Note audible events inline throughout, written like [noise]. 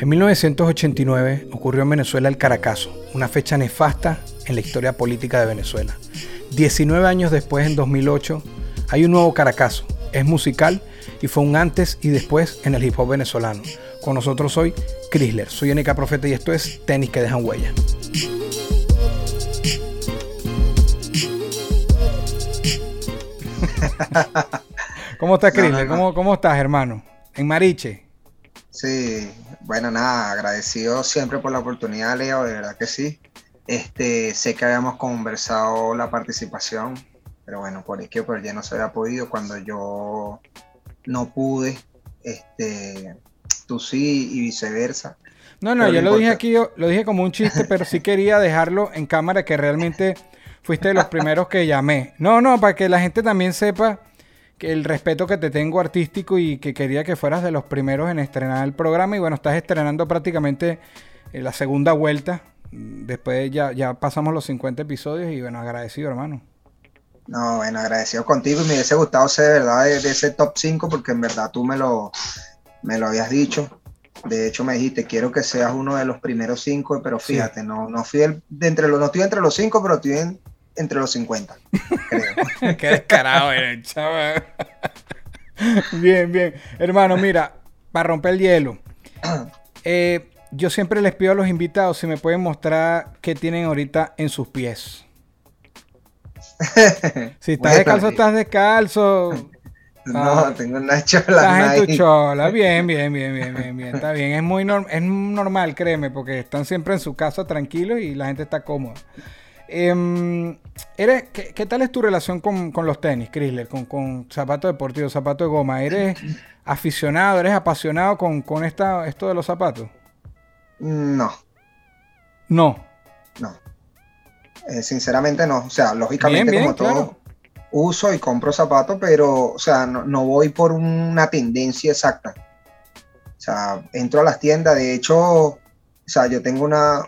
En 1989 ocurrió en Venezuela el Caracazo, una fecha nefasta en la historia política de Venezuela. 19 años después, en 2008, hay un nuevo Caracazo. Es musical y fue un antes y después en el hip hop venezolano. Con nosotros hoy, Chrysler. Soy NK Profeta y esto es Tenis que dejan huella. [laughs] ¿Cómo estás, Chrysler? ¿Cómo, ¿Cómo estás, hermano? En Mariche. Sí, bueno, nada, agradecido siempre por la oportunidad, Leo, de verdad que sí. Este, sé que habíamos conversado la participación, pero bueno, por que por ya no se había podido cuando yo no pude, este, tú sí y viceversa. No, no, yo lo dije aquí, lo dije como un chiste, pero sí quería dejarlo en cámara que realmente fuiste de los primeros que llamé. No, no, para que la gente también sepa el respeto que te tengo artístico y que quería que fueras de los primeros en estrenar el programa. Y bueno, estás estrenando prácticamente eh, la segunda vuelta. Después ya, ya pasamos los 50 episodios y bueno, agradecido, hermano. No, bueno, agradecido contigo y me hubiese gustado ser de verdad de, ese top 5 porque en verdad tú me lo, me lo habías dicho. De hecho, me dijiste, quiero que seas uno de los primeros 5, pero fíjate, no, no fui el, de entre los, no estoy entre los 5, pero estoy en, entre los 50. [laughs] Qué descarado eres, chaval. bien, bien. Hermano, mira, para romper el hielo. [clears throat] Eh, yo siempre les pido a los invitados si me pueden mostrar qué tienen ahorita en sus pies. [laughs] si estás descalzo, estás descalzo. [laughs] No, ah, tengo una chola. Estás en tu chola. Bien, bien, bien, bien, bien, bien. Está bien. Es muy es normal, créeme, porque están siempre en su casa tranquilos y la gente está cómoda. Em, ¿eres, qué, tal es tu relación con, los tenis, Chrysler? Con, con zapatos deportivos, zapatos de goma. ¿Eres aficionado, eres apasionado con, esta, esto de los zapatos? No. No. No. Eh, sinceramente no. O sea, lógicamente como todo, uso y compro zapatos, pero, o sea, no, voy por una tendencia exacta. O sea, entro a las tiendas, de hecho, o sea, yo tengo una,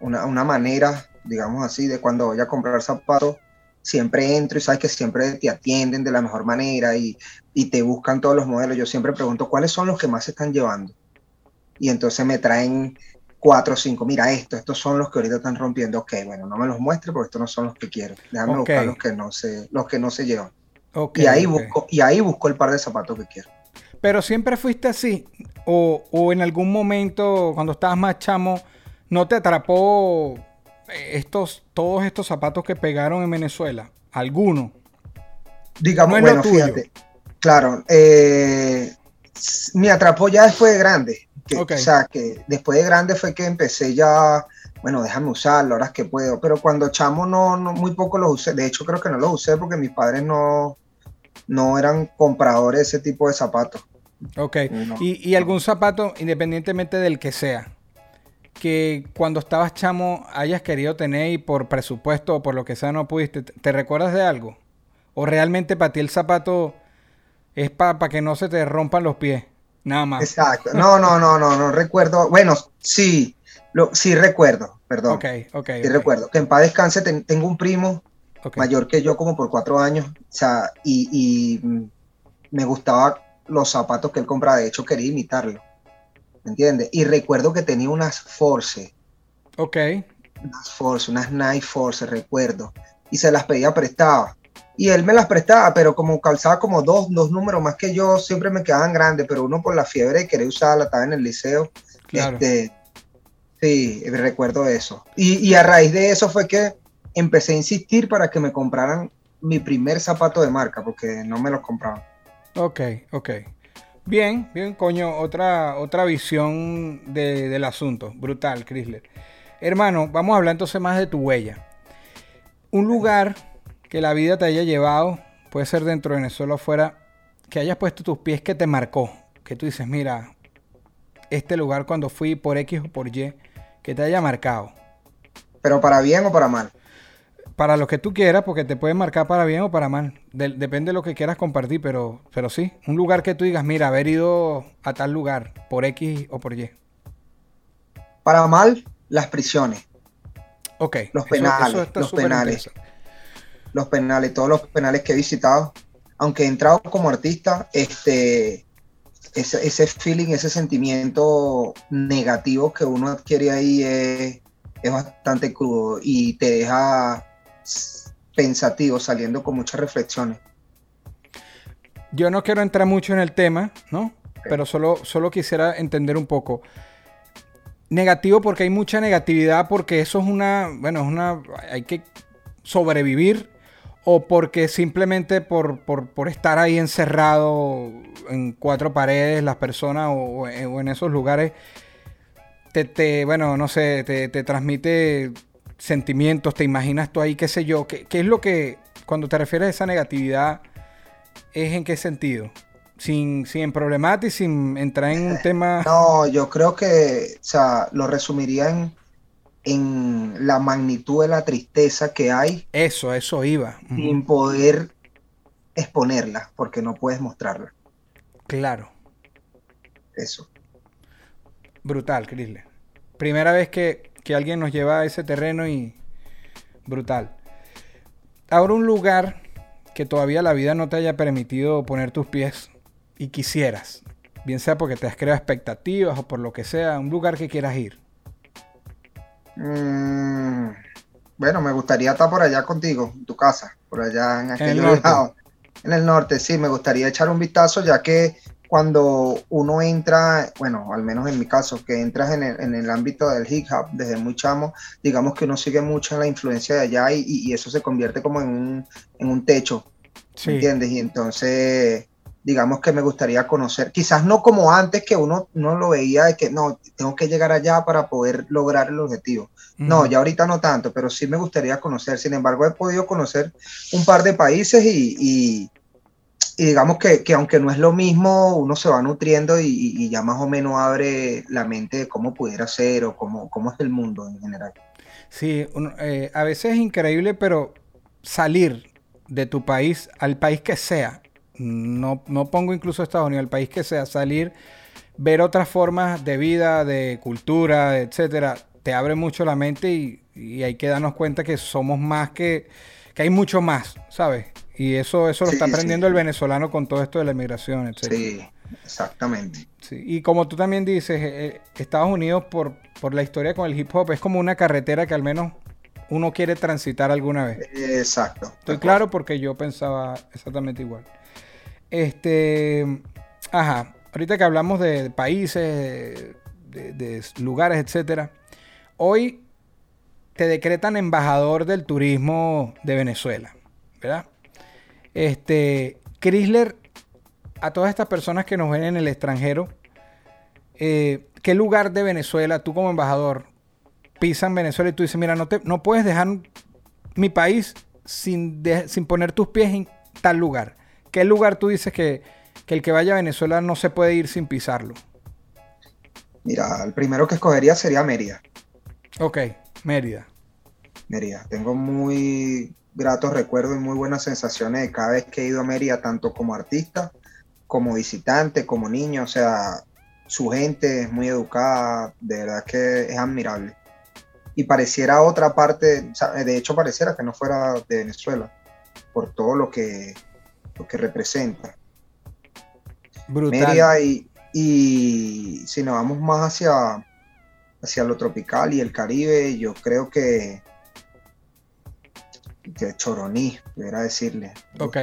una, una manera digamos así, de cuando voy a comprar zapatos, siempre entro y sabes que siempre te atienden de la mejor manera y, te buscan todos los modelos. Yo siempre pregunto cuáles son los que más se están llevando. Y entonces me traen cuatro o cinco. Mira esto, estos son los que ahorita están rompiendo. Ok, bueno, no me los muestre porque estos no son los que quiero. Déjame buscar los que no se, los que no se llevan. y ahí busco, y ahí busco el par de zapatos que quiero. Pero siempre fuiste así. O, o en algún momento, cuando estabas más chamo, no te atrapó estos, todos estos zapatos que pegaron en Venezuela, alguno. Digamos, bueno, fíjate. Claro, eh, me atrapó ya después de grande. O sea, que después de grande fue que empecé ya, bueno, déjame usarlo, ahora es que puedo. Pero cuando chamo no, no, muy poco los usé. De hecho, creo que no los usé porque mis padres no, no eran compradores de ese tipo de zapatos. Ok. ¿Y, ¿Y, algún zapato, independientemente del que sea, que cuando estabas chamo hayas querido tener y por presupuesto o por lo que sea no pudiste, ¿te recuerdas de algo? ¿O realmente para ti el zapato es para que no se te rompan los pies? Nada más. Exacto. No, no, no, no, no recuerdo. Bueno, sí, lo, sí recuerdo, perdón. Ok, ok. Sí recuerdo. Que en paz descanse, tengo un primo mayor que yo como por cuatro años, o sea, y, y me gustaban los zapatos que él compraba, de hecho quería imitarlo. ¿Me entiendes? Y recuerdo que tenía unas Force. Ok. Unas Force, unas Night Force, recuerdo. Y se las pedía prestaba. Y él me las prestaba, pero como calzaba como dos, dos números más que yo, siempre me quedaban grandes, pero uno por la fiebre de querer usarla, estaba en el liceo. Claro. Este, sí, recuerdo eso. Y, y a raíz de eso fue que empecé a insistir para que me compraran mi primer zapato de marca, porque no me los compraban. Ok, ok. Bien, bien, coño, otra, otra visión del asunto. Brutal, Chrysler. Hermano, vamos a hablar entonces más de tu huella. Un lugar que la vida te haya llevado, puede ser dentro de Venezuela o fuera, que hayas puesto tus pies que te marcó. Que tú dices, mira, este lugar cuando fui por X o por Y que te haya marcado? ¿Pero para bien o para mal? Para lo que tú quieras, porque te puede marcar para bien o para mal. depende de lo que quieras compartir, pero, pero sí, un lugar que tú digas, mira, haber ido a tal lugar por X o por Y. Para mal, las prisiones. Ok. Los penales. los penales. Los penales, todos los penales que he visitado. Aunque he entrado como artista, este, ese, ese feeling, ese sentimiento negativo que uno adquiere ahí es, es bastante crudo y te deja pensativo, saliendo con muchas reflexiones. Yo no quiero entrar mucho en el tema, ¿no? Pero solo, solo quisiera entender un poco. Negativo porque hay mucha negatividad, porque eso es una, bueno, es una, hay que sobrevivir o porque simplemente por, estar ahí encerrado en cuatro paredes las personas o, en esos lugares te, bueno, no sé, te, transmite sentimientos, te imaginas tú ahí, qué sé yo, ¿qué, es lo que, cuando te refieres a esa negatividad, es en qué sentido? Sin, sin problemática y sin entrar en un [laughs] tema... No, yo creo que, o sea, lo resumiría en en la magnitud de la tristeza que hay. Eso, eso iba. Sin poder exponerla, porque no puedes mostrarla. Claro. Eso. Brutal, Crisle. Primera vez que, que alguien nos lleva a ese terreno y brutal. Ahora un lugar que todavía la vida no te haya permitido poner tus pies y quisieras, bien sea porque te has creado expectativas o por lo que sea, un lugar que quieras ir. Mm, bueno, me gustaría estar por allá contigo, en tu casa, por allá en aquel lado. En el norte, sí, me gustaría echar un vistazo, ya que cuando uno entra, bueno, al menos en mi caso, que entras en el, ámbito del hip hop desde muy chamo, digamos que uno sigue mucho en la influencia de allá y, eso se convierte como en un, en un techo, ¿entiendes? Y entonces digamos que me gustaría conocer, quizás no como antes que uno no lo veía de que no, tengo que llegar allá para poder lograr el objetivo. No, ya ahorita no tanto, pero sí me gustaría conocer. Sin embargo, he podido conocer un par de países y, digamos que, aunque no es lo mismo, uno se va nutriendo y, ya más o menos abre la mente de cómo pudiera ser o cómo, cómo es el mundo en general. Sí, eh, a veces es increíble, pero salir de tu país al país que sea, no, no pongo incluso Estados Unidos, el país que sea, salir, ver otras formas de vida, de cultura, etcétera, te abre mucho la mente y, hay que darnos cuenta que somos más que, que hay mucho más, ¿sabes? Y eso, eso lo está aprendiendo el venezolano con todo esto de la inmigración, etcétera. Sí, exactamente. Sí. Y como tú también dices, eh, eh, Estados Unidos, por, por la historia con el hip hop, es como una carretera que al menos uno quiere transitar alguna vez. Exacto. Estoy claro porque yo pensaba exactamente igual. Este, ajá, ahorita que hablamos de países, de, lugares, etcétera, hoy te decretan embajador del turismo de Venezuela, ¿verdad? Este, Chrysler, a todas estas personas que nos ven en el extranjero, eh, ¿qué lugar de Venezuela, tú como embajador, pisan Venezuela y tú dices, mira, no, te, no puedes dejar mi país sin, sin poner tus pies en tal lugar? ¿Qué lugar tú dices que, el que vaya a Venezuela no se puede ir sin pisarlo? Mira, el primero que escogería sería Mérida. Ok, Mérida. Mérida. Tengo muy gratos recuerdos y muy buenas sensaciones de cada vez que he ido a Mérida, tanto como artista, como visitante, como niño. O sea, su gente es muy educada, de verdad que es admirable. Y pareciera otra parte, de hecho pareciera que no fuera de Venezuela, por todo lo que que representa. Brutal. y, si nos vamos más hacia, hacia lo tropical y el Caribe, yo creo que, que Choroní, pudiera decirle. Ok.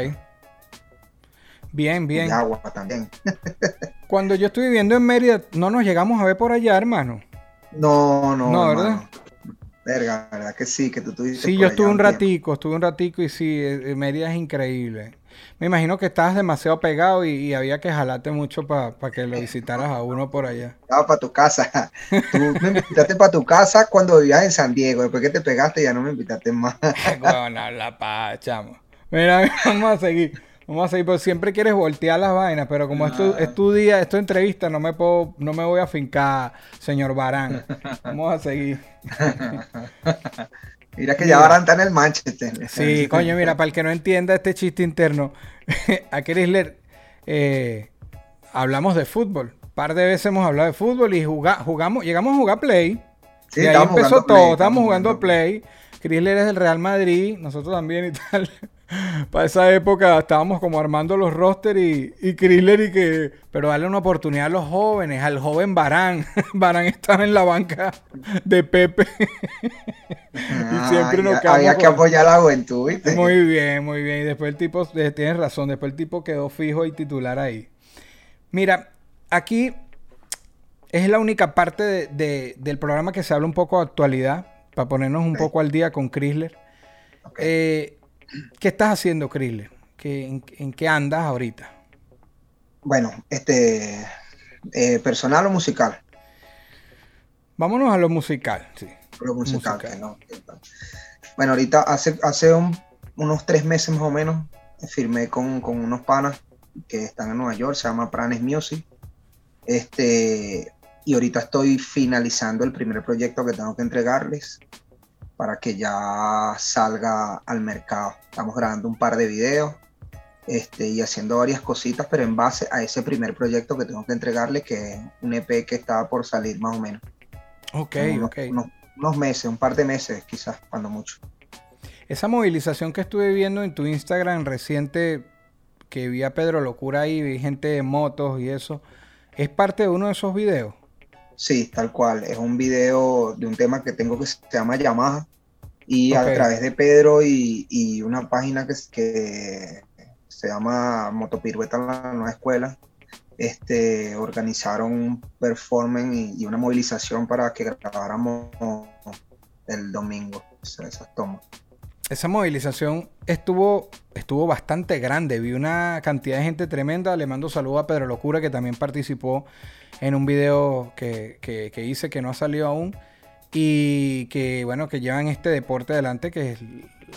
Bien, bien. Y agua también. [laughs] Cuando yo estuve viviendo en Mérida, no nos llegamos a ver por allá, hermano. No, no. No, ¿verdad? Verga, ¿verdad que sí? Que tú Sí, yo estuve un ratico, estuve un ratico y sí, eh, Mérida es increíble. Me imagino que estabas demasiado pegado y, había que jalarte mucho para que lo [laughs] visitaras a uno por allá. Estaba para tu casa. [laughs] Tú me invitaste para tu casa cuando vivías en San Diego. Después que te pegaste ya no me invitaste más. [laughs] Bueno, la pa, chamo. Mira, vamos a seguir. Vamos a seguir, pero siempre quieres voltear las vainas, pero como es, tu, es tu día, es tu entrevista, no me puedo, no me voy a fincar, señor Barán. Vamos a seguir. Mira que ya Barán está en el Manchester. Sí, coño, mira, para el que no entienda este chiste interno, [laughs] a Chrysler eh, hablamos de fútbol. Un par de veces hemos hablado de fútbol y jugamos, llegamos a jugar Play. Sí, y ahí empezó todo, estábamos jugando Play. Chrysler es del Real Madrid, nosotros también y tal. [laughs] Para esa época estábamos como armando los roster y, y Chrysler y que... Pero darle una oportunidad a los jóvenes, al joven Barán. [laughs] Barán estaba en la banca de Pepe. [laughs] y ah, siempre nos Había que apoyar a la juventud, Muy bien, muy bien. Y después el tipo, tienes razón, después el tipo quedó fijo y titular ahí. Mira, aquí es la única parte del programa que se habla un poco de actualidad, para ponernos un poco al día con Chrysler. Eh, ¿Qué estás haciendo, Chrysler? en, qué andas ahorita? Bueno, este, eh, personal o musical. Vámonos a lo musical, sí. Lo musical, ¿no? Bueno, ahorita hace, hace unos tres meses más o menos firmé con, unos panas que están en Nueva York, se llama Pranes Music. Este, y ahorita estoy finalizando el primer proyecto que tengo que entregarles para que ya salga al mercado. Estamos grabando un par de videos este, y haciendo varias cositas, pero en base a ese primer proyecto que tengo que entregarle, que es un EP que estaba por salir más o menos. Ok, unos, ok. Unos, meses, un par de meses quizás, cuando mucho. Esa movilización que estuve viendo en tu Instagram reciente, que vi a Pedro Locura ahí, vi gente de motos y eso, ¿es parte de uno de esos videos? Sí, tal cual. Es un video de un tema que tengo que se llama Yamaha. Y a través de Pedro y, una página que, que se llama Motopirueta la Nueva Escuela, este, organizaron un performance y, una movilización para que grabáramos el domingo esas tomas. Esa movilización estuvo, estuvo bastante grande. Vi una cantidad de gente tremenda. Le mando saludos a Pedro Locura, que también participó en un video que, que, hice que no ha salido aún y que bueno que llevan este deporte adelante que es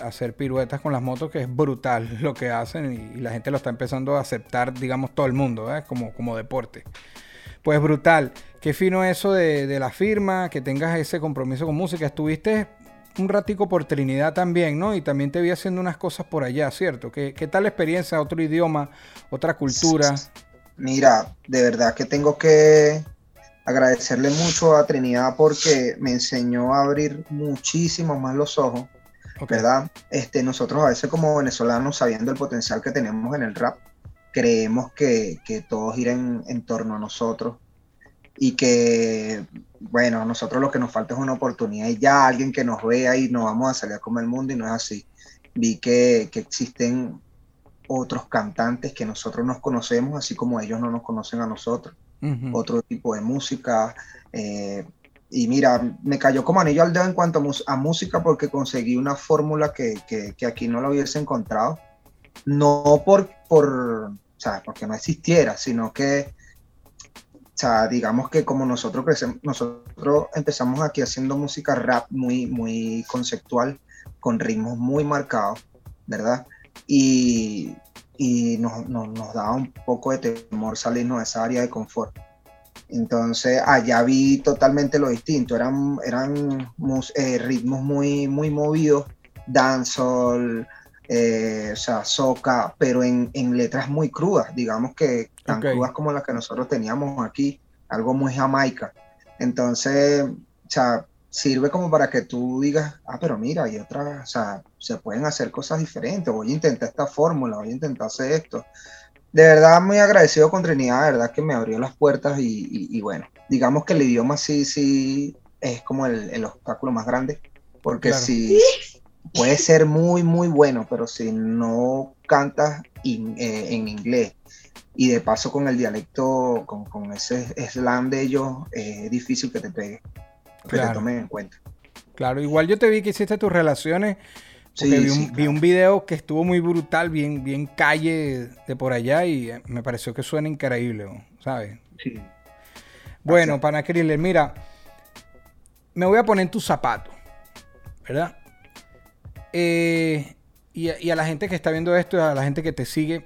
hacer piruetas con las motos que es brutal [laughs] lo que hacen y, la gente lo está empezando a aceptar digamos todo el mundo como, como deporte pues brutal qué fino eso de, la firma que tengas ese compromiso con música estuviste un ratico por Trinidad también, ¿no? Y también te vi haciendo unas cosas por allá, ¿cierto? ¿Qué, qué tal experiencia? ¿Otro idioma? ¿Otra cultura? Mira, de verdad que tengo que agradecerle mucho a Trinidad porque me enseñó a abrir muchísimo más los ojos, ¿verdad? Este, nosotros a veces como venezolanos, sabiendo el potencial que tenemos en el rap, creemos que, que todo gira en, torno a nosotros y que, bueno, a nosotros lo que nos falta es una oportunidad y ya alguien que nos vea y nos vamos a salir a comer el mundo y no es así. Vi que, que existen otros cantantes que nosotros nos conocemos, así como ellos no nos conocen a nosotros, otro tipo de música. Eh, y mira, me cayó como anillo al dedo en cuanto a, música porque conseguí una fórmula que, que, aquí no lo hubiese encontrado. No por, por, o sea, porque no existiera, sino que, o sea, digamos que como nosotros crecemos, nosotros empezamos aquí haciendo música rap muy, muy conceptual, con ritmos muy marcados, ¿verdad? y, y nos, nos, daba un poco de temor salirnos de esa área de confort. Entonces allá vi totalmente lo distinto, eran, eran eh, ritmos muy, muy movidos, dancehall, eh, o sea, soca, pero en, letras muy crudas, digamos que tan crudas como las que nosotros teníamos aquí, algo muy jamaica. Entonces, o sea, sirve como para que tú digas, ah, pero mira, hay otras, o sea, se pueden hacer cosas diferentes, voy a intentar esta fórmula, voy a intentar hacer esto. De verdad, muy agradecido con Trinidad, de verdad que me abrió las puertas y, bueno, digamos que el idioma sí, sí es como el, obstáculo más grande, porque si puede ser muy, muy bueno, pero si no cantas eh, en inglés y de paso con el dialecto, con, con ese slam de ellos, es difícil que te pegue que te tomen en cuenta. Claro, igual yo te vi que hiciste tus relaciones. Sí, vi, un, vi, un, video que estuvo muy brutal, bien, bien calle de por allá y eh, me pareció que suena increíble, ¿sabes? Sí. Bueno, para Kriller, mira, me voy a poner en tus zapatos, ¿verdad? Eh, y, a la gente que está viendo esto, a la gente que te sigue,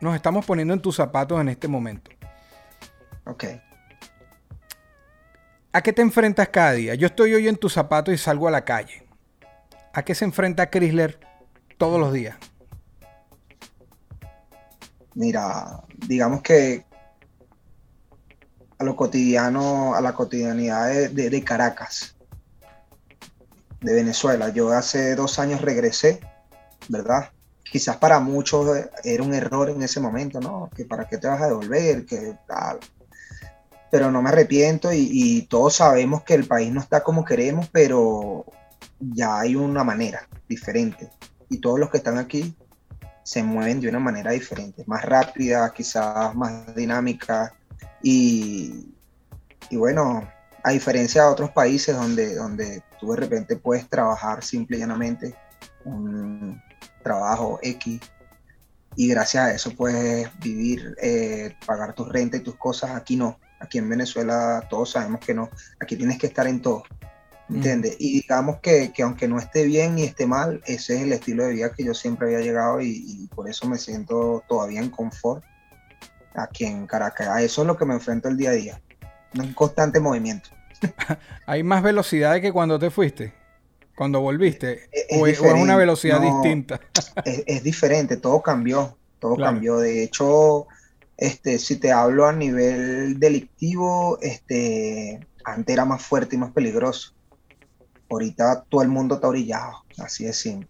nos estamos poniendo en tus zapatos en este momento. Ok. ¿A qué te enfrentas cada día? Yo estoy hoy en tus zapatos y salgo a la calle. ¿A qué se enfrenta Chrysler todos los días? Mira, digamos que a lo cotidiano, a la cotidianidad de, Caracas, de Venezuela. Yo hace dos años regresé, ¿verdad? Quizás para muchos era un error en ese momento, ¿no? Que para qué te vas a devolver, que tal. Pero no me arrepiento y, todos sabemos que el país no está como queremos, pero ya hay una manera diferente. Y todos los que están aquí se mueven de una manera diferente, más rápida, quizás más dinámica. Y, y bueno, a diferencia de otros países donde, donde tú de repente puedes trabajar simple y llanamente un trabajo X y gracias a eso puedes vivir, eh, pagar tu renta y tus cosas, aquí no. Aquí en Venezuela todos sabemos que no. Aquí tienes que estar en todo. ¿Entiendes? Y digamos que, aunque no esté bien ni esté mal, ese es el estilo de vida que yo siempre había llegado y, por eso me siento todavía en confort aquí en Caracas. A eso es lo que me enfrento el día a día. Un constante movimiento. [laughs] ¿Hay más velocidad que cuando te fuiste? Cuando volviste? ¿O, es, una velocidad distinta? [laughs] es, diferente, todo cambió. Todo cambió. De hecho, este, si te hablo a nivel delictivo, este, antes era más fuerte y más peligroso ahorita todo el mundo está orillado, así es simple.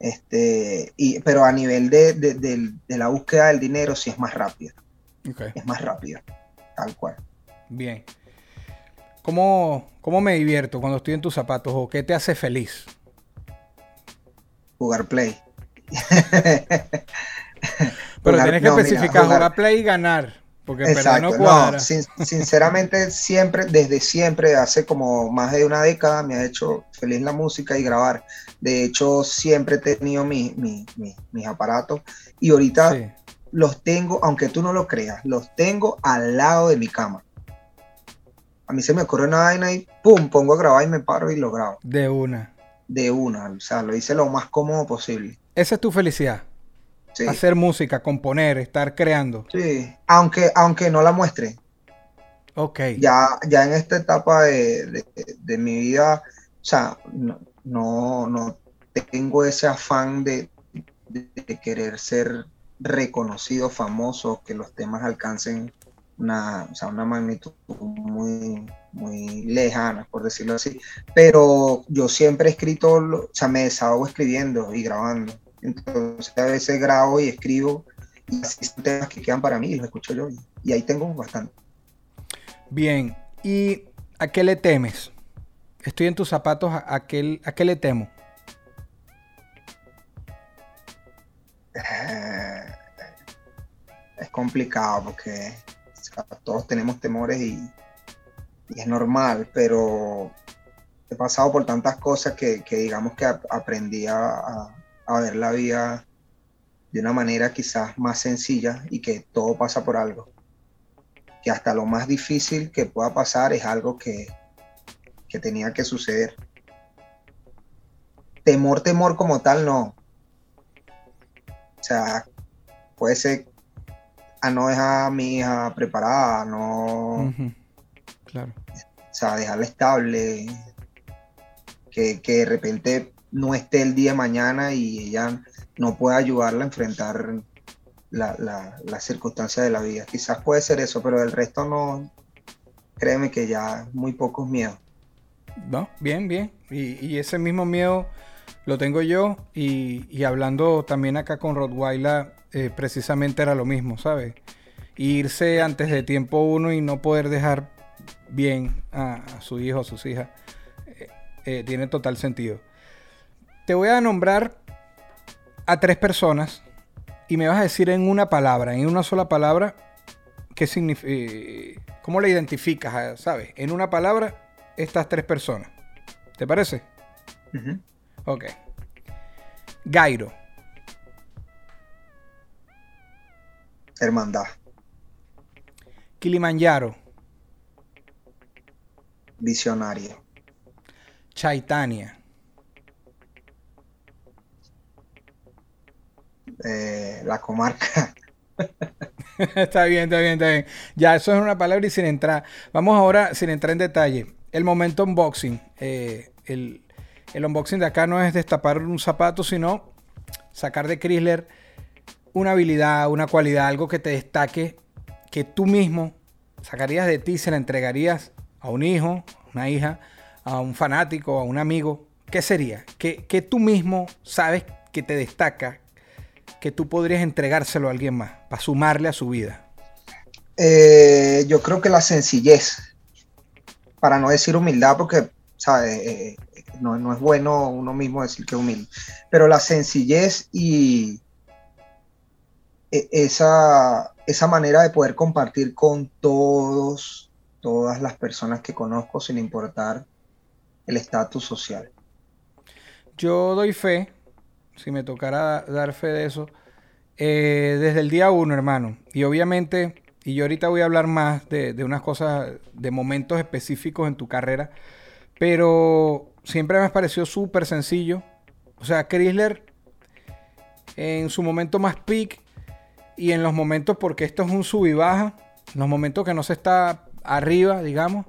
Este, y, pero a nivel de, la búsqueda del dinero sí es más rápido. Es más rápido, tal cual. Bien. ¿Cómo, ¿Cómo me divierto cuando estoy en tus zapatos o qué te hace feliz? Jugar play. [laughs] pero tienes que especificar, jugar play y ganar. Porque Exacto, no, sinceramente siempre, desde siempre, hace como más de una década me ha hecho feliz la música y grabar. De hecho, siempre he tenido mis aparatos y ahorita los tengo, aunque tú no lo creas, los tengo al lado de mi cama. A mí se me ocurre una vaina y pum, pongo a grabar y me paro y lo grabo. De una. De una, o sea, lo hice lo más cómodo posible. Esa es tu felicidad. Hacer música, componer, estar creando. Sí, aunque, aunque no la muestre. Ok. Ya, ya en esta etapa de, mi vida, o sea, no, no, tengo ese afán de, querer ser reconocido, famoso, que los temas alcancen una, una magnitud muy, muy lejana, por decirlo así. Pero yo siempre he escrito, o sea, me desahogo escribiendo y grabando. Entonces a veces grabo y escribo y así son temas que quedan para mí y los escucho yo. Y ahí tengo bastante. Bien, ¿y a qué le temes? Estoy en tus zapatos, ¿a qué, a qué le temo? Eh, es complicado porque todos tenemos temores y, es normal, pero he pasado por tantas cosas que, digamos que aprendí a, a ver la vida de una manera quizás más sencilla y que todo pasa por algo. Que hasta lo más difícil que pueda pasar es algo que, que tenía que suceder. Temor, temor como tal, no. O sea, puede ser a no dejar a mi hija preparada, no. Claro. O sea, dejarla estable. Que, que de repente no esté el día de mañana y ella no pueda ayudarla a enfrentar la, la, circunstancia de la vida. Quizás puede ser eso, pero el resto no, créeme que ya muy pocos miedos. No, bien, bien. Y, ese mismo miedo lo tengo yo y, hablando también acá con Rottweiler, eh, precisamente era lo mismo, ¿sabes? Irse antes de tiempo uno y no poder dejar bien a, su hijo, a sus hijas, eh, eh, tiene total sentido. Te voy a nombrar a tres personas y me vas a decir en una palabra, en una sola palabra, qué significa, cómo la identificas, ah, ¿sabes? En una palabra, estas tres personas. ¿Te parece? Ok. Gairo. Hermandad. Kilimanjaro. Visionario. Chaitania. Eh, la comarca. [laughs] está bien, está bien, está bien. Ya, eso es una palabra y sin entrar. Vamos ahora, sin entrar en detalle. El momento unboxing. Eh, el, el unboxing de acá no es destapar un zapato, sino sacar de Chrysler una habilidad, una cualidad, algo que te destaque, que tú mismo sacarías de ti, se la entregarías a un hijo, una hija, a un fanático, a un amigo. ¿Qué sería? ¿Qué, tú mismo sabes que te destaca, que tú podrías entregárselo a alguien más, para sumarle a su vida? Eh, yo creo que la sencillez, para no decir humildad, porque ¿sabes? Eh, eh, no, no, es bueno uno mismo decir que humilde, pero la sencillez y esa, esa manera de poder compartir con todos, todas las personas que conozco sin importar el estatus social. Yo doy fe, si me tocara dar fe de eso, eh, desde el día uno, hermano. Y obviamente, y yo ahorita voy a hablar más de, de, unas cosas, de momentos específicos en tu carrera, pero siempre me ha parecido súper sencillo. O sea, Chrysler en su momento más peak y en los momentos, porque esto es un sub y baja, en los momentos que no se está arriba, digamos,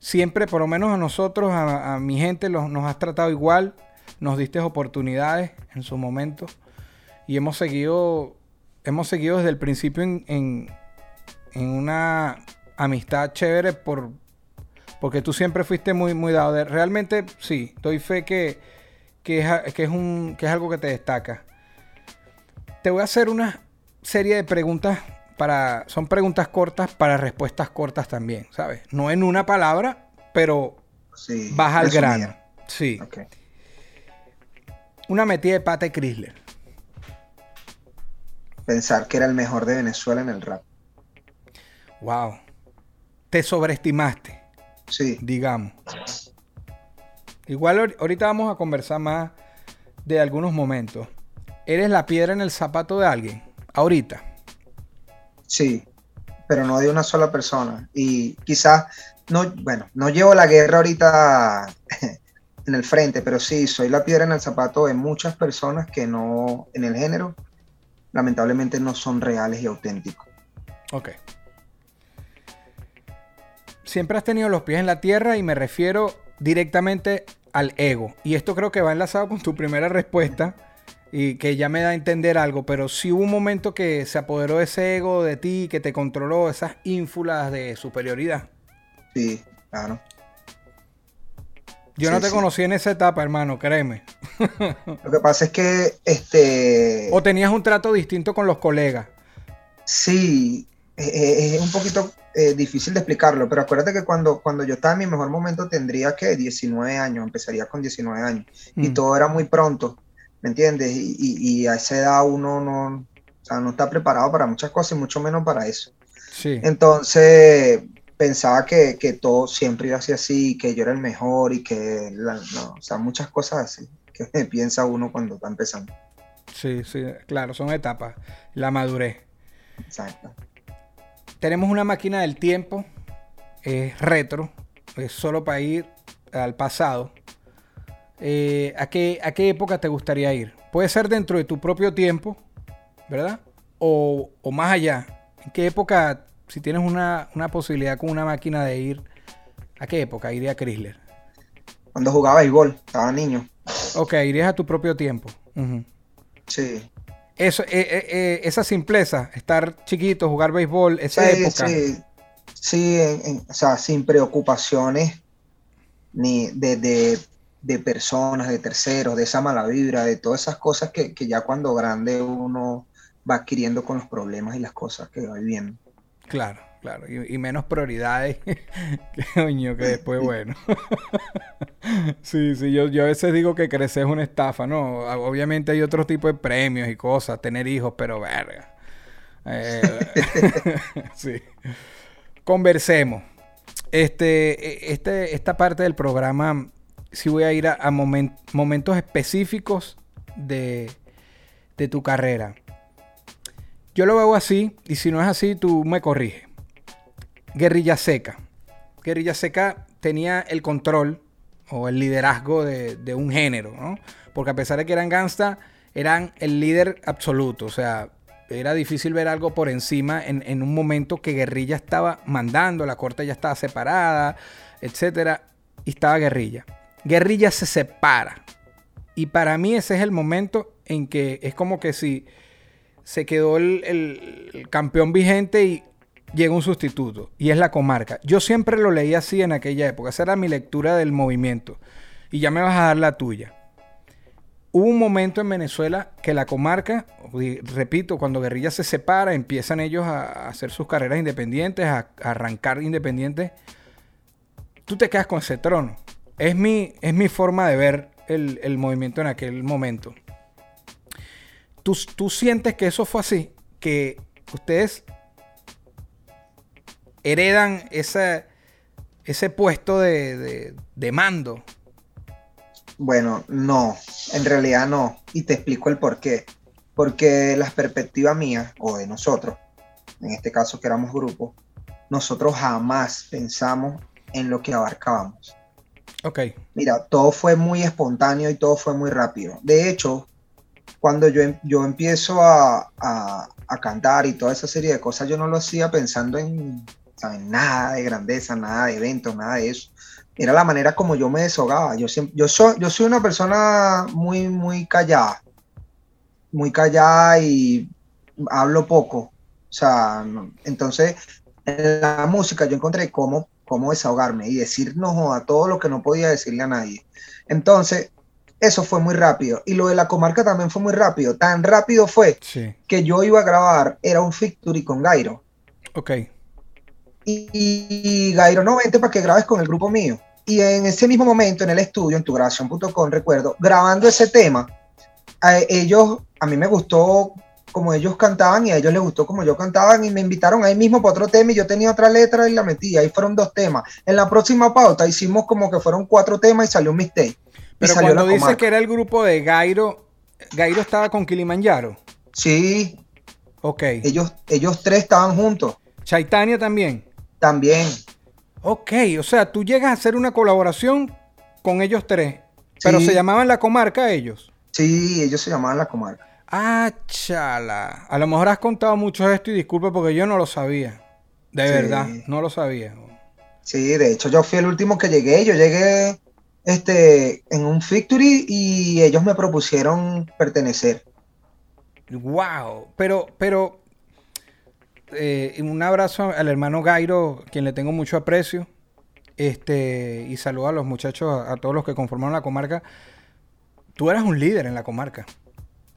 siempre, por lo menos a nosotros, a, mi gente, nos has tratado igual nos diste oportunidades en su momento y hemos seguido, hemos seguido desde el principio en, una amistad chévere por, porque tú siempre fuiste muy, muy dado. De, realmente sí, doy fe que, que, es, que, es un, que es algo que te destaca. Te voy a hacer una serie de preguntas para, son preguntas cortas para respuestas cortas también, ¿sabes? No en una palabra, pero vas al grano. Sí. Una metida de pata de Chrysler. Pensar que era el mejor de Venezuela en el rap. Wow. Te sobreestimaste. Sí. Digamos. Igual ahorita vamos a conversar más de algunos momentos. ¿Eres la piedra en el zapato de alguien? Ahorita. Sí, pero no de una sola persona. Y quizás, no, bueno, no llevo la guerra ahorita [laughs] en el frente, pero sí, soy la piedra en el zapato de muchas personas que no, en el género, lamentablemente no son reales y auténticos. Ok. Siempre has tenido los pies en la tierra y me refiero directamente al ego. Y esto creo que va enlazado con tu primera respuesta y que ya me da a entender algo, pero si hubo un momento que se apoderó ese ego de ti, que te controló esas ínfulas de superioridad. Sí, claro. Yo no te conocí en esa etapa, hermano, créeme. [laughs] Lo que pasa es que este. O tenías un trato distinto con los colegas. Sí, e, e, es, un poquito eh, difícil de explicarlo, pero acuérdate que cuando, cuando yo estaba en mi mejor momento tendría que 19 años, empezaría con 19 años, y mm. todo era muy pronto, ¿me entiendes? Y, y, a esa edad uno no, o sea, no está preparado para muchas cosas y mucho menos para eso. Sí. Entonces, pensaba que, todo siempre iba así así, que yo era el mejor y que, no, o sea, muchas cosas así [laughs] que piensa uno cuando está empezando. Sí, sí, claro, son etapas. La madurez. Exacto. Tenemos una máquina del tiempo, es retro, es solo para ir al pasado. Eh, ¿a, qué, ¿A qué época te gustaría ir? Puede ser dentro de tu propio tiempo, ¿verdad? O, o más allá. ¿En qué época si tienes una, posibilidad con una máquina de ir, ¿a qué época iría a Chrysler? Cuando jugaba béisbol, estaba niño. Ok, irías a tu propio tiempo. Sí. Eso, eh, eh, esa simpleza, estar chiquito, jugar béisbol, esa época. Sí, sí o sea, sin preocupaciones ni de, personas, de terceros, de esa mala vibra, de todas esas cosas que, que ya cuando grande uno va adquiriendo con los problemas y las cosas que va viviendo. Claro, claro. Y, menos prioridades [laughs] que coño, que después, [laughs] bueno. [laughs] sí, sí, yo, yo a veces digo que crecer es una estafa, ¿no? Obviamente hay otro tipo de premios y cosas, tener hijos, pero verga. Eh, sí. Conversemos. Este, e, este, esta parte del programa, sí voy a ir a, momentos específicos de, de tu carrera. Yo lo veo así, y si no es así, tú me corriges. Guerrilla Seca. Guerrilla Seca tenía el control o el liderazgo de, un género, ¿no? Porque a pesar de que eran gangsta, eran el líder absoluto. O sea, era difícil ver algo por encima en, un momento que Guerrilla estaba mandando, la corte ya estaba separada, etcétera, y estaba Guerrilla. Guerrilla se separa. Y para mí ese es el momento en que es como que si se quedó el, campeón vigente y llega un sustituto. Y es la comarca. Yo siempre lo leí así en aquella época. Esa era mi lectura del movimiento. Y ya me vas a dar la tuya. Hubo un momento en Venezuela que la comarca, repito, cuando Guerrilla se separa, empiezan ellos a hacer sus carreras independientes, a, arrancar independientes. Tú te quedas con ese trono. Es mi, es mi forma de ver el, movimiento en aquel momento. ¿Tú, ¿Tú, sientes que eso fue así? Que ustedes heredan ese, puesto de, de mando bueno, no, en realidad no. Y te explico el por qué. Porque las perspectivas mías, o de nosotros, en este caso que éramos grupo, nosotros jamás pensamos en lo que abarcábamos. Ok. Mira, todo fue muy espontáneo y todo fue muy rápido. De hecho, cuando yo, em, yo empiezo a, a, cantar y toda esa serie de cosas, yo no lo hacía pensando en, en nada de grandeza, nada de eventos, nada de eso era la manera como yo me deshogaba. Yo, soy, yo soy una persona muy, muy callada, muy callada y hablo poco. O sea, entonces en la música yo encontré cómo, cómo desahogarme y decir no a todo lo que no podía decirle a nadie. Entonces, eso fue muy rápido. Y lo de la comarca también fue muy rápido. Tan rápido fue que yo iba a grabar, era un Victory con Gairo. Ok y, Gairo, no, vente para que grabes con el grupo mío. Y en ese mismo momento, en el estudio, en tugrabación.com, recuerdo, grabando ese tema, a ellos, a mí me gustó como ellos cantaban y a ellos les gustó como yo cantaban y me invitaron ahí mismo para otro tema y yo tenía otra letra y la metí. Ahí fueron dos temas. En la próxima pauta hicimos como que fueron cuatro temas y salió un mixtape. Pero cuando dice que era el grupo de Gairo, Gairo estaba con Kilimanjaro. Sí. Ok. Ellos, ellos tres estaban juntos. Chaitania también. También. Ok, o sea, tú llegas a hacer una colaboración con ellos tres, pero se llamaban La Comarca ellos. Sí, ellos se llamaban La Comarca. Ah, chala. A lo mejor has contado mucho esto y disculpe porque yo no lo sabía. De verdad, no lo sabía. Sí, de hecho yo fui el último que llegué. Yo llegué este, en un Victory y ellos me propusieron pertenecer. Wow, pero, pero eh, un abrazo al hermano Gairo, quien le tengo mucho aprecio. Este, y saludo a los muchachos, a, todos los que conformaron la comarca. Tú eras un líder en la comarca.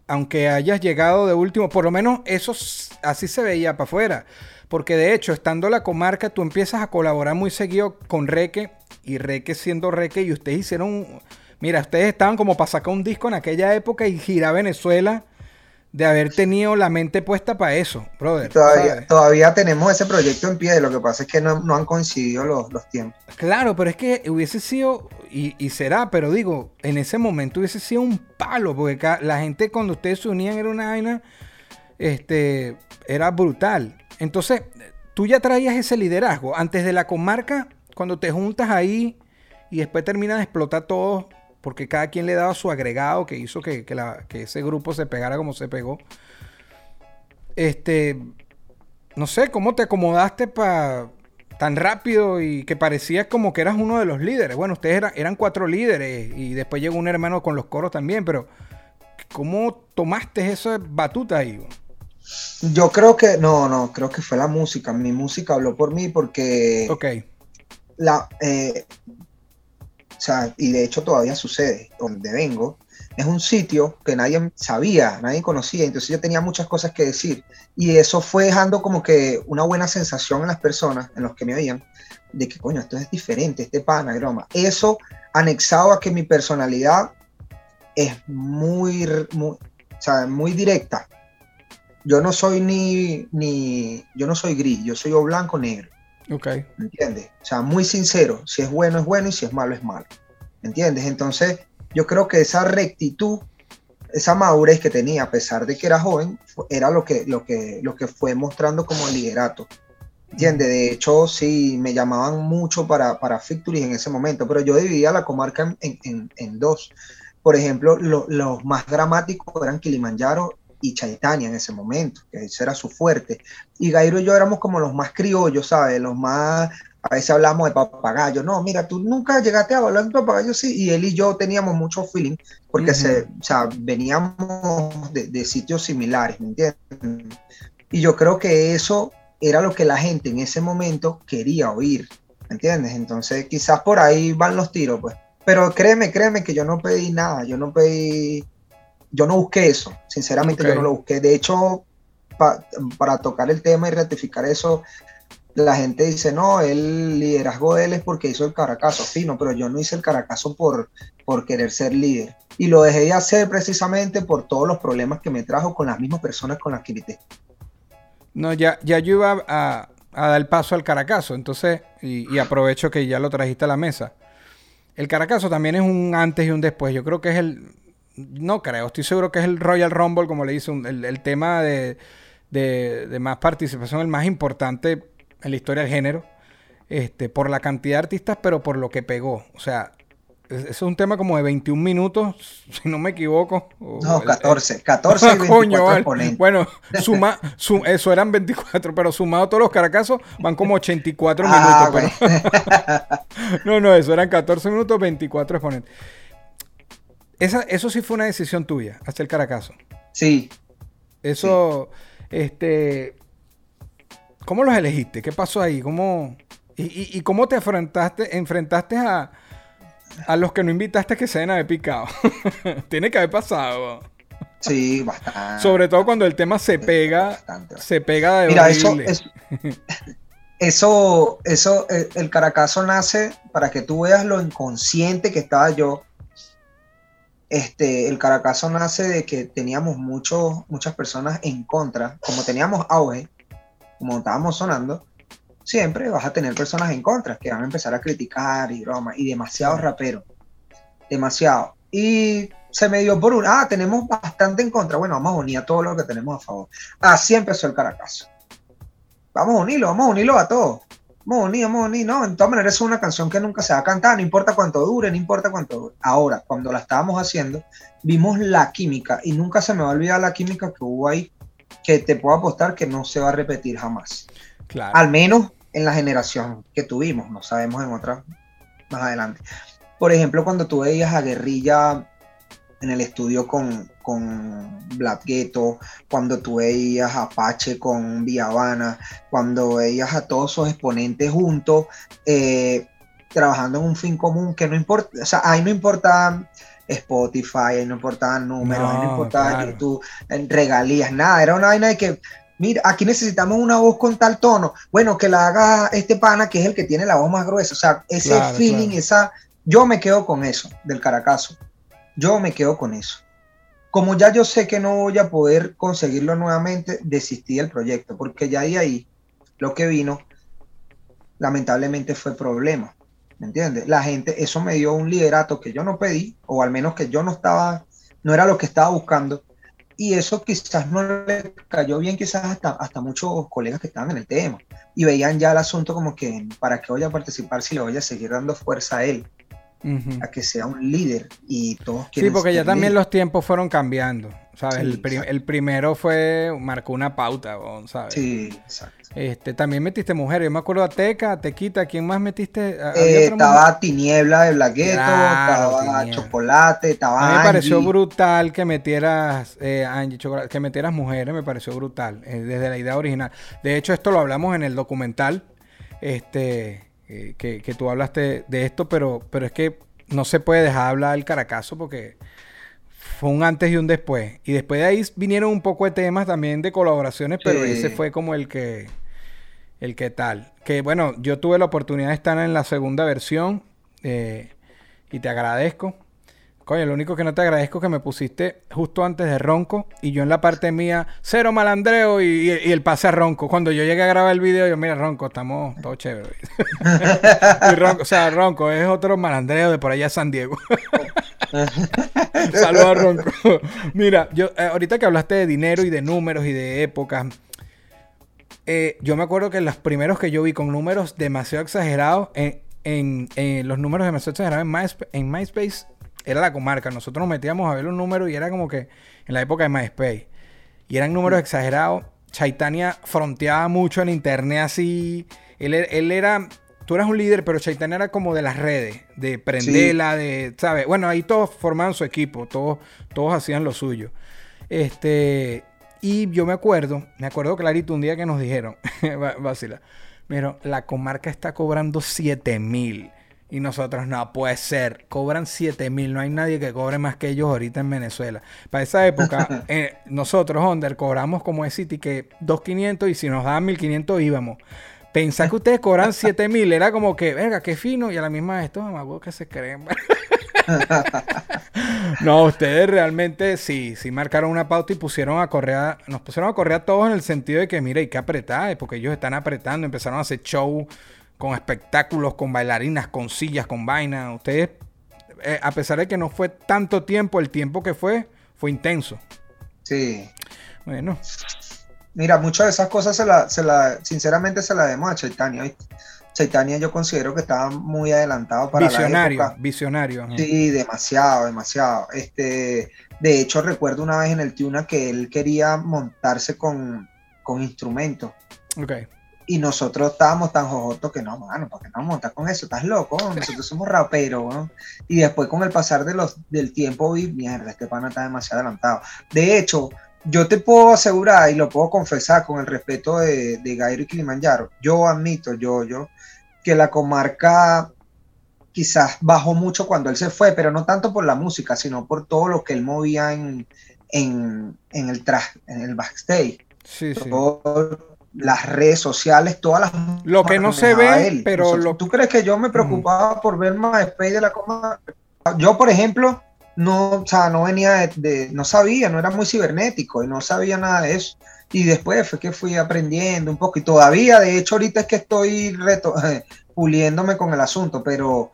Aunque hayas llegado de último, por lo menos eso así se veía para afuera. Porque de hecho, estando la comarca, tú empiezas a colaborar muy seguido con Reque. Y Reque siendo Reque, y ustedes hicieron. Mira, ustedes estaban como para sacar un disco en aquella época y girar Venezuela de haber tenido la mente puesta para eso, brother. Todavía, todavía, tenemos ese proyecto en pie, lo que pasa es que no, han coincidido los, tiempos. Claro, pero es que hubiese sido, y, será, pero digo, en ese momento hubiese sido un palo, porque la gente cuando ustedes se unían era una vaina, este, era brutal. Entonces, tú ya traías ese liderazgo. Antes de la comarca, cuando te juntas ahí y después terminas de explotar todo porque cada quien le daba su agregado que hizo que, ese grupo se pegara como se pegó. Este, no sé, ¿cómo te acomodaste para tan rápido y que parecías como que eras uno de los líderes? Bueno, ustedes eran, eran cuatro líderes y después llegó un hermano con los coros también, pero ¿cómo tomaste esa batuta ahí? Yo creo que, no, no, creo que fue la música. Mi música habló por mí porque... Ok. La, eh, o sea, y de hecho todavía sucede, donde vengo, es un sitio que nadie sabía, nadie conocía, entonces yo tenía muchas cosas que decir. Y eso fue dejando como que una buena sensación en las personas, en los que me oían, de que, coño, esto es diferente, este pana, broma. Eso anexado a que mi personalidad es muy, muy, o sea, muy directa. Yo no soy ni, ni, yo no soy gris, yo soy o blanco o negro. Ok. ¿Me entiendes? O sea, muy sincero. Si es bueno, es bueno y si es malo, es malo. ¿Me entiendes? Entonces, yo creo que esa rectitud, esa madurez que tenía, a pesar de que era joven, era lo que, lo que, lo que fue mostrando como liderato. ¿Entiendes? De hecho, sí, me llamaban mucho para, para en ese momento, pero yo dividía la comarca en, en, dos. Por ejemplo, los más dramáticos eran Kilimanjaro y Chaitania en ese momento, que ese era su fuerte. Y Gairo y yo éramos como los más criollos, ¿sabes? Los más, a veces hablamos de papagayo, no, mira, tú nunca llegaste a hablar de papagayo, sí, y él y yo teníamos mucho feeling, porque se, o sea, veníamos de, de sitios similares, ¿me entiendes? Y yo creo que eso era lo que la gente en ese momento quería oír, ¿me entiendes? Entonces quizás por ahí van los tiros, pues. Pero créeme, créeme que yo no pedí nada, yo no pedí, yo no busqué eso, sinceramente yo no lo busqué. De hecho, para tocar el tema y ratificar eso, la gente dice, no, el liderazgo de él es porque hizo el caracazo, fino, pero yo no hice el caracazo por, por querer ser líder. Y lo dejé de hacer precisamente por todos los problemas que me trajo con las mismas personas con las que invité. No, ya, ya yo iba a, dar el paso al caracazo, entonces, y aprovecho que ya lo trajiste a la mesa. El Caracazo también es un antes y un después. Yo creo que es el. No creo, estoy seguro que es el Royal Rumble, como le dice, el, tema de, más participación, el más importante en la historia del género. Este, por la cantidad de artistas, pero por lo que pegó. O sea, es un tema como de 21 minutos, [laughs] si no me equivoco. No, 14, 14 [laughs] y 24 Bueno, [laughs] suma, eso eran 24, pero sumado todos los caracazos van como 84 ah, minutos. no, no, eso eran 14 minutos, 24 exponentes. Esa, eso sí fue una decisión tuya, hacer caracazo. Sí. Eso, este... ¿Cómo los elegiste? ¿Qué pasó ahí? ¿Cómo, y, y cómo te enfrentaste, enfrentaste a a los que no invitaste que se den a haber picado. [laughs] Tiene que haber pasado. Sí, bastante. Sobre todo cuando el tema se pega, se pega de Mira, eso, eso, eso, el, el caracazo nace para que tú veas lo inconsciente que estaba yo. Este, el caracazo nace de que teníamos muchos, muchas personas en contra, como teníamos auge, como estábamos sonando, siempre vas a tener personas en contra que van a empezar a criticar y broma, y demasiados raperos, demasiado. Y se me dio por un, ah, tenemos bastante en contra, bueno, vamos a unir a todo lo que tenemos a favor. Así empezó el Caracazo. Vamos a unirlo, vamos a unirlo a todos. Vamos a unir, vamos a unir, no, en todas maneras es una canción que nunca se va a cantar, no importa cuánto dure, no importa cuánto dure. Ahora, cuando la estábamos haciendo, vimos la química y nunca se me va a olvidar la química que hubo ahí, que te puedo apostar que no se va a repetir jamás. Claro. Al menos en la generación que tuvimos, no sabemos en otras más adelante. Por ejemplo, cuando tú veías a Guerrilla en el estudio con, con Black Ghetto, cuando tú veías a Apache con Habana, cuando veías a todos esos exponentes juntos, eh, trabajando en un fin común que no importa, o sea, ahí no importa Spotify, ahí no importaban números, ahí no importaba YouTube, regalías, nada, era una vaina de que mira, aquí necesitamos una voz con tal tono, bueno, que la haga este pana que es el que tiene la voz más gruesa, o sea, ese feeling, esa, yo me quedo con eso del Caracazo, yo me quedo con eso. Como ya yo sé que no voy a poder conseguirlo nuevamente, desistí del proyecto, porque ya de ahí lo que vino, lamentablemente fue problema, ¿me entiendes? La gente, eso me dio un liderato que yo no pedí, o al menos que yo no estaba, no era lo que estaba buscando, y eso quizás no le cayó bien quizás hasta, hasta muchos colegas que estaban en el tema y veían ya el asunto como que para qué voy a participar si le voy a seguir dando fuerza a él, a que sea un líder y todos quieren Sí, porque ya también los tiempos fueron cambiando, ¿sabes? el, el, primero fue, marcó una pauta, ¿sabes? Sí, exacto. Este, también metiste mujeres. Yo me acuerdo a Teca, Tequita, ¿quién más metiste? Eh, estaba Tiniebla de Blaqueto, estaba Chocolate, estaba A mí me pareció brutal que metieras eh, Angie, que metieras mujeres, me pareció brutal, eh, desde la idea original. De hecho, esto lo hablamos en el documental, este, eh, que, que, tú hablaste de esto, pero, pero es que no se puede dejar hablar el caracazo porque fue un antes y un después. Y después de ahí vinieron un poco de temas también de colaboraciones, pero ese fue como el que el que tal. Que bueno, yo tuve la oportunidad de estar en la segunda versión eh, y te agradezco. Coño, lo único que no te agradezco es que me pusiste justo antes de Ronco y yo en la parte mía, cero malandreo y, el pase a Ronco. Cuando yo llegué a grabar el video, yo, mira, Ronco, estamos todo chévere. [laughs] o sea, Ronco es otro malandreo de por allá San Diego. [laughs] Saludos a Ronco. mira, yo eh, ahorita que hablaste de dinero y de números y de épocas, eh, yo me acuerdo que los primeros que yo vi con números demasiado exagerados, en, los números demasiado exagerados en, MySpace, era la comarca. Nosotros nos metíamos a ver los números y era como que en la época de MySpace. y eran números exagerados. Chaitania fronteaba mucho en internet así. Él, él era tú eras un líder, pero Chaitanya era como de las redes, de prendela, de, ¿sabes? Bueno, ahí todos formaban su equipo, todos, todos hacían lo suyo. Este, y yo me acuerdo, me acuerdo clarito un día que nos dijeron, [laughs] vacila, pero la comarca está cobrando 7 mil. Y nosotros, no puede ser, cobran 7 mil, no hay nadie que cobre más que ellos ahorita en Venezuela. Para esa época, [laughs] eh, nosotros, Onder, cobramos como es City que 2.500 y si nos daban 1.500 íbamos. Pensar que ustedes cobran 7 mil era como que, venga, qué fino, y a la misma vez, estos mamagos que se creen. [laughs] no, ustedes realmente sí, sí marcaron una pauta y pusieron a correr, nos pusieron a correr a todos en el sentido de que, mire, hay que apretar, porque ellos están apretando, empezaron a hacer show con espectáculos, con bailarinas, con sillas, con vainas. Ustedes, eh, a pesar de que no fue tanto tiempo, el tiempo que fue, fue intenso. Sí. Bueno. Mira, muchas de esas cosas se la, se la, sinceramente se la demos a Chaitanya. Chaitanya yo considero que estaba muy adelantado para visionario, la época. Visionario. Sí, demasiado, demasiado. Este, de hecho, recuerdo una vez en el Tuna que él quería montarse con, con instrumentos. Ok. Y nosotros estábamos tan jojotos que no, mano, ¿para qué no montar con eso? ¿Estás loco? [laughs] Nosotros somos raperos, ¿no? Y después con el pasar de los, del tiempo vi, mierda, este pana está demasiado adelantado. De hecho, yo te puedo asegurar y lo puedo confesar con el respeto de, de Gairo y Kilimanjaro, yo admito, yo, yo, que la comarca quizás bajó mucho cuando él se fue, pero no tanto por la música, sino por todo lo que él movía en, en, en el traje, en el backstage. Sí, sí. Las redes sociales, todas las... Lo que no se ve, pero... lo... ¿Tú crees que yo me preocupaba por ver más space de la comarca? Yo, por ejemplo, no, o sea, no venía de, no sabía, no era muy cibernético y no sabía nada de eso. Y después fue que fui aprendiendo un poco y todavía, de hecho, ahorita es que estoy reto, [laughs] puliéndome con el asunto, pero...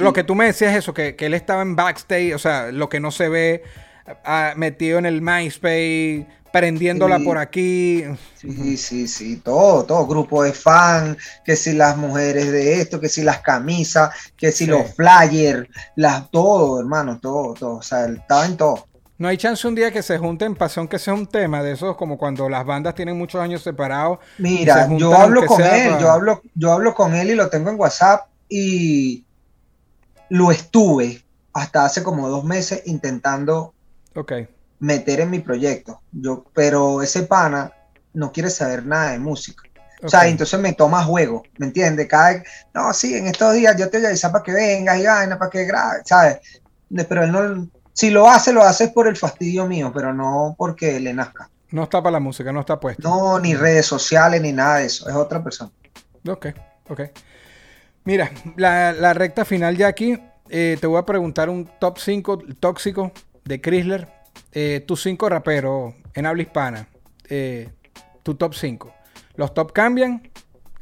Lo que tú me decías eso, que, que, él estaba en backstage, o sea, lo que no se ve, uh, metido en el MySpace, prendiéndola sí, por aquí. Sí, sí, sí, todo, todo, grupo de fan, que si las mujeres de esto, que si las camisas, que si sí. los flyers, las, todo, hermano, todo, todo, o sea, estaba en todo. No hay chance un día que se junten, pasión que sea un tema de esos, como cuando las bandas tienen muchos años separados. Mira, yo hablo con él, para... yo hablo, yo hablo con él y lo tengo en WhatsApp y lo estuve hasta hace como dos meses intentando okay meter en mi proyecto. Yo, pero ese pana no quiere saber nada de música. Okay. O sea, entonces me toma juego, ¿me entiendes? Cada no, sí, en estos días yo te voy a avisar para que vengas y vaina, para que grabes, ¿sabes? Pero él no, si lo hace, lo hace por el fastidio mío, pero no porque le nazca. No está para la música, no está puesto. No, ni redes sociales, ni nada de eso, es otra persona. Ok, ok. Mira, la, la recta final ya aquí, eh, te voy a preguntar un top 5 tóxico de Chrysler eh, tus cinco raperos en habla hispana, eh, tu top 5. Los top cambian.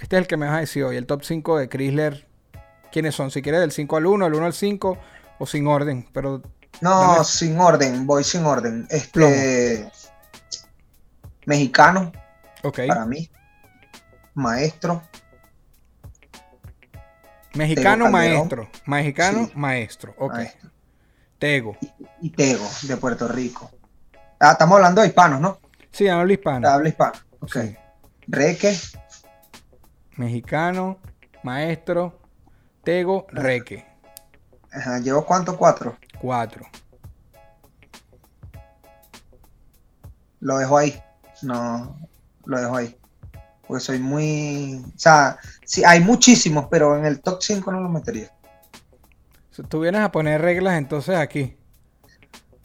Este es el que me vas a decir hoy. El top 5 de Chrysler. ¿Quiénes son? Si quieres del 5 al 1, del 1 al 5 o sin orden. Pero no, dame... sin orden. Voy sin orden. Este. Mexicano. Ok. Para mí. Maestro. Mexicano, maestro. Mexicano, sí. maestro. Ok. Maestro. Tego. Y, y, Tego, de Puerto Rico. Ah, estamos hablando de hispanos, ¿no? Sí, habla hispano. Habla hispano. Ok. Sí. Reque. Mexicano, maestro, Tego, Reque. Ajá, ¿llevo cuánto? Cuatro. Cuatro. Lo dejo ahí. No, lo dejo ahí. Porque soy muy. O sea, sí, hay muchísimos, pero en el top 5 no los metería. Tú vienes a poner reglas entonces aquí.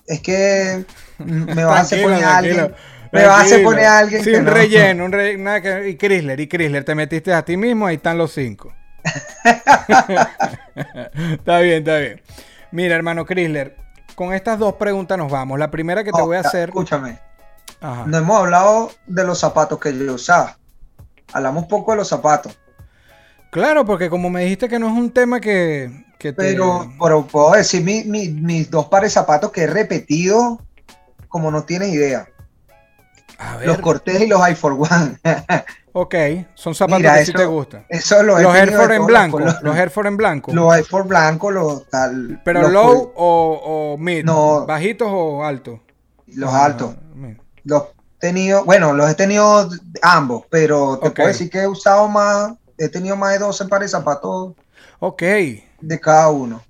Es que me vas a hacer poner a alguien. Me vas a hacer poner a alguien. Sí, que un no. relleno, un re... Nada que... y Chrysler, y Chrysler, te metiste a ti mismo, ahí están los cinco. [laughs] está bien, está bien. Mira, hermano Chrysler, con estas dos preguntas nos vamos. La primera que te oh, voy a hacer. Escúchame. Ajá. No hemos hablado de los zapatos que yo usaba. Hablamos poco de los zapatos. Claro, porque como me dijiste que no es un tema que, que te... pero, pero, puedo decir mi, mi, mis dos pares de zapatos que he repetido como no tienes idea. Los Cortés y los Air Force One. [laughs] ok, son zapatos Mira, que eso, sí te gustan. Eso lo los Air Force en blanco. Los, los Air Force en blanco. Los Air Force blanco, los tal. Pero los low o, o, mid. No, ¿Bajitos o altos? Los ah, altos. Los he tenido, bueno, los he tenido ambos, pero te puedo decir que he usado más, he tenido más de 12 pares de zapatos Ok. De cada uno.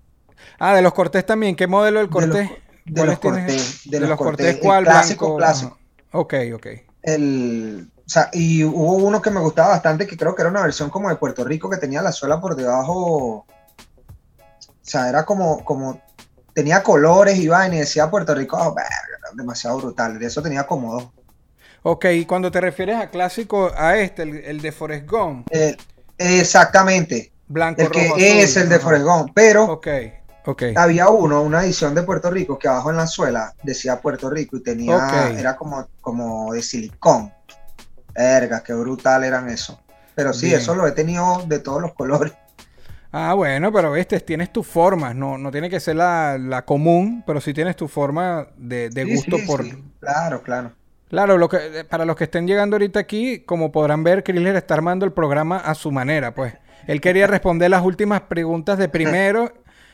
Ah, de los Cortés también. ¿Qué modelo del Cortés? de ¿Cuáles los? Cortés, de los Cortés, ¿cuál? clásico, clásico. Ok, ok. El, o sea, y hubo uno que me gustaba bastante, que creo que era una versión como de Puerto Rico, que tenía la suela por debajo. O sea, era como, como tenía colores y vaina y decía Puerto Rico, ah, demasiado brutal. De eso tenía como dos. Ok, y cuando te refieres a clásico, a este, el, el de Forrest Gump, Eh, exactamente. Blanco, El que rojo, es azul. el de Gump, pero había uno, una edición de Puerto Rico, que abajo en la suela decía Puerto Rico y tenía, Ok. era como, como de silicón. Verga, qué brutal eran esos. Pero sí, Bien. eso lo he tenido de todos los colores. Ah, bueno, pero viste, tienes tus formas, no, no tiene que ser la, la común, pero sí tienes tu forma de, de Sí, gusto sí, por... sí. Claro, claro. Claro, lo que, para los que estén llegando ahorita aquí, como podrán ver, Kriller está armando el programa a su manera, pues. Él quería responder las últimas preguntas de primero,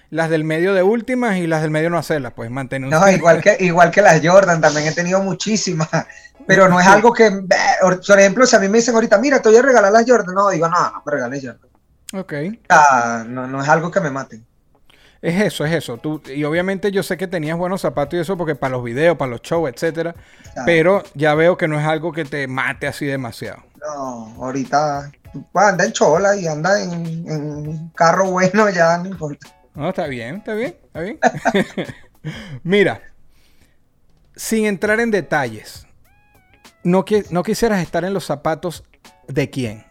las del medio de últimas y las del medio no hacerlas, pues mantener un... No, igual que, igual que las Jordan, también he tenido muchísimas. Pero no es algo que, eh, por ejemplo, si a mí me dicen ahorita, mira, te voy a regalar las Jordan, no, digo, no, no me regales Jordan. Ok. Ah, no, no es algo que me maten. Es eso, es eso. Tú, y obviamente yo sé que tenías buenos zapatos y eso porque para los videos, para los shows, etcétera. Claro. Pero ya veo que no es algo que te mate así demasiado. No, ahorita anda en chola y anda en, en un carro bueno, ya no importa. No, está bien, está bien, está bien. [laughs] Mira, sin entrar en detalles, no, qui- no quisieras estar en los zapatos de quién.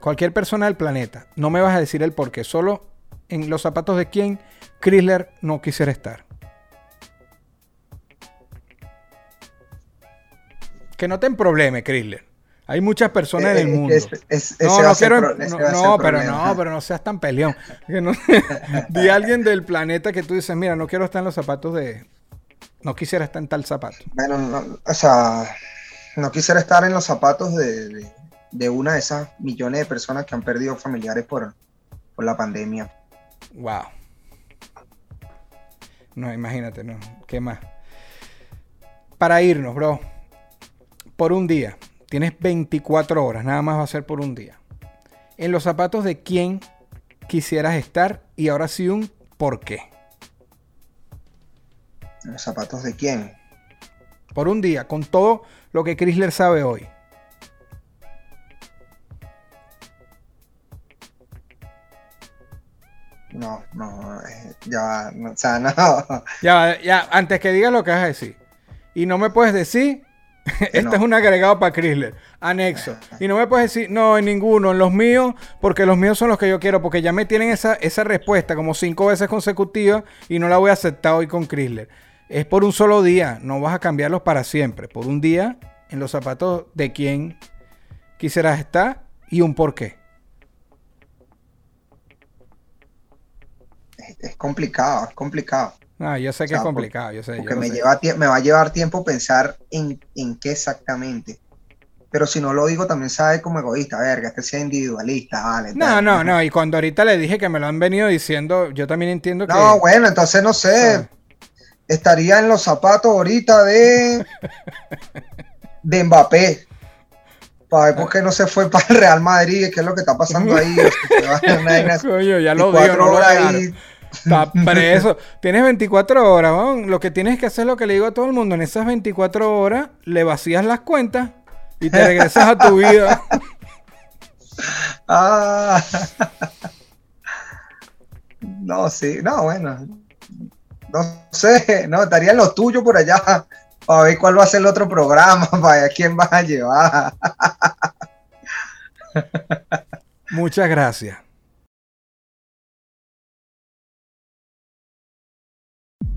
Cualquier persona del planeta. No me vas a decir el por qué. Solo en los zapatos de quién Chrysler no quisiera estar. Que no te probleme, Chrysler. Hay muchas personas en el Eh, eh, mundo. es- es- ese No, no quiero. pro- ese no, no, pero problema. no, pero no seas tan peleón. [laughs] Que no- [laughs] Di a alguien del planeta que tú dices, mira, no quiero estar en los zapatos de. No quisiera estar en tal zapato. Bueno, no, o sea, no quisiera estar en los zapatos de, de- de una de esas millones de personas que han perdido familiares por, por la pandemia. Wow. No, imagínate, no. ¿Qué más? Para irnos, bro. Por un día. Tienes 24 horas. Nada más va a ser por un día. En los zapatos de quién quisieras estar y ahora sí un por qué. ¿Los zapatos de quién? Por un día, con todo lo que Chrysler sabe hoy. No, no, eh, ya, no, o sea, [laughs] no. Ya, ya, antes que digas lo que vas a decir. Y no me puedes decir, [laughs] este no. es un agregado para Chrysler, anexo. Y no me puedes decir, no, en ninguno, en los míos, porque los míos son los que yo quiero, porque ya me tienen esa, esa respuesta como cinco veces consecutiva y no la voy a aceptar hoy con Chrysler. Es por un solo día, no vas a cambiarlos para siempre. Por un día, en los zapatos de quién quisieras estar y un por qué. Es, complicado, es complicado. Ah, yo sé que O sea, es complicado, yo sé. Porque me, sé. lleva me va a llevar tiempo pensar en, en qué exactamente. Pero si no lo digo, también sabe como egoísta, verga, que sea individualista, vale. No, tal. no, no. [laughs] Y cuando ahorita le dije que me lo han venido diciendo, yo también entiendo que. No, bueno, entonces no sé. Ah. Estaría en los zapatos ahorita de. de Mbappé. Para ver por qué no se fue [laughs] para el Real Madrid, qué es lo que está pasando ahí. [laughs] Vaina Coño, ya lo 24 digo, no lo ahí. Está [laughs] preso. Tienes 24 horas, weón. Lo que tienes que hacer es lo que le digo a todo el mundo. En esas 24 horas le vacías las cuentas y te regresas a tu vida. [laughs] Ah. No, sí, no, bueno. No sé, no, estaría lo tuyo por allá para ver cuál va a ser el otro programa, [laughs] para ver quién vas a llevar. Muchas gracias.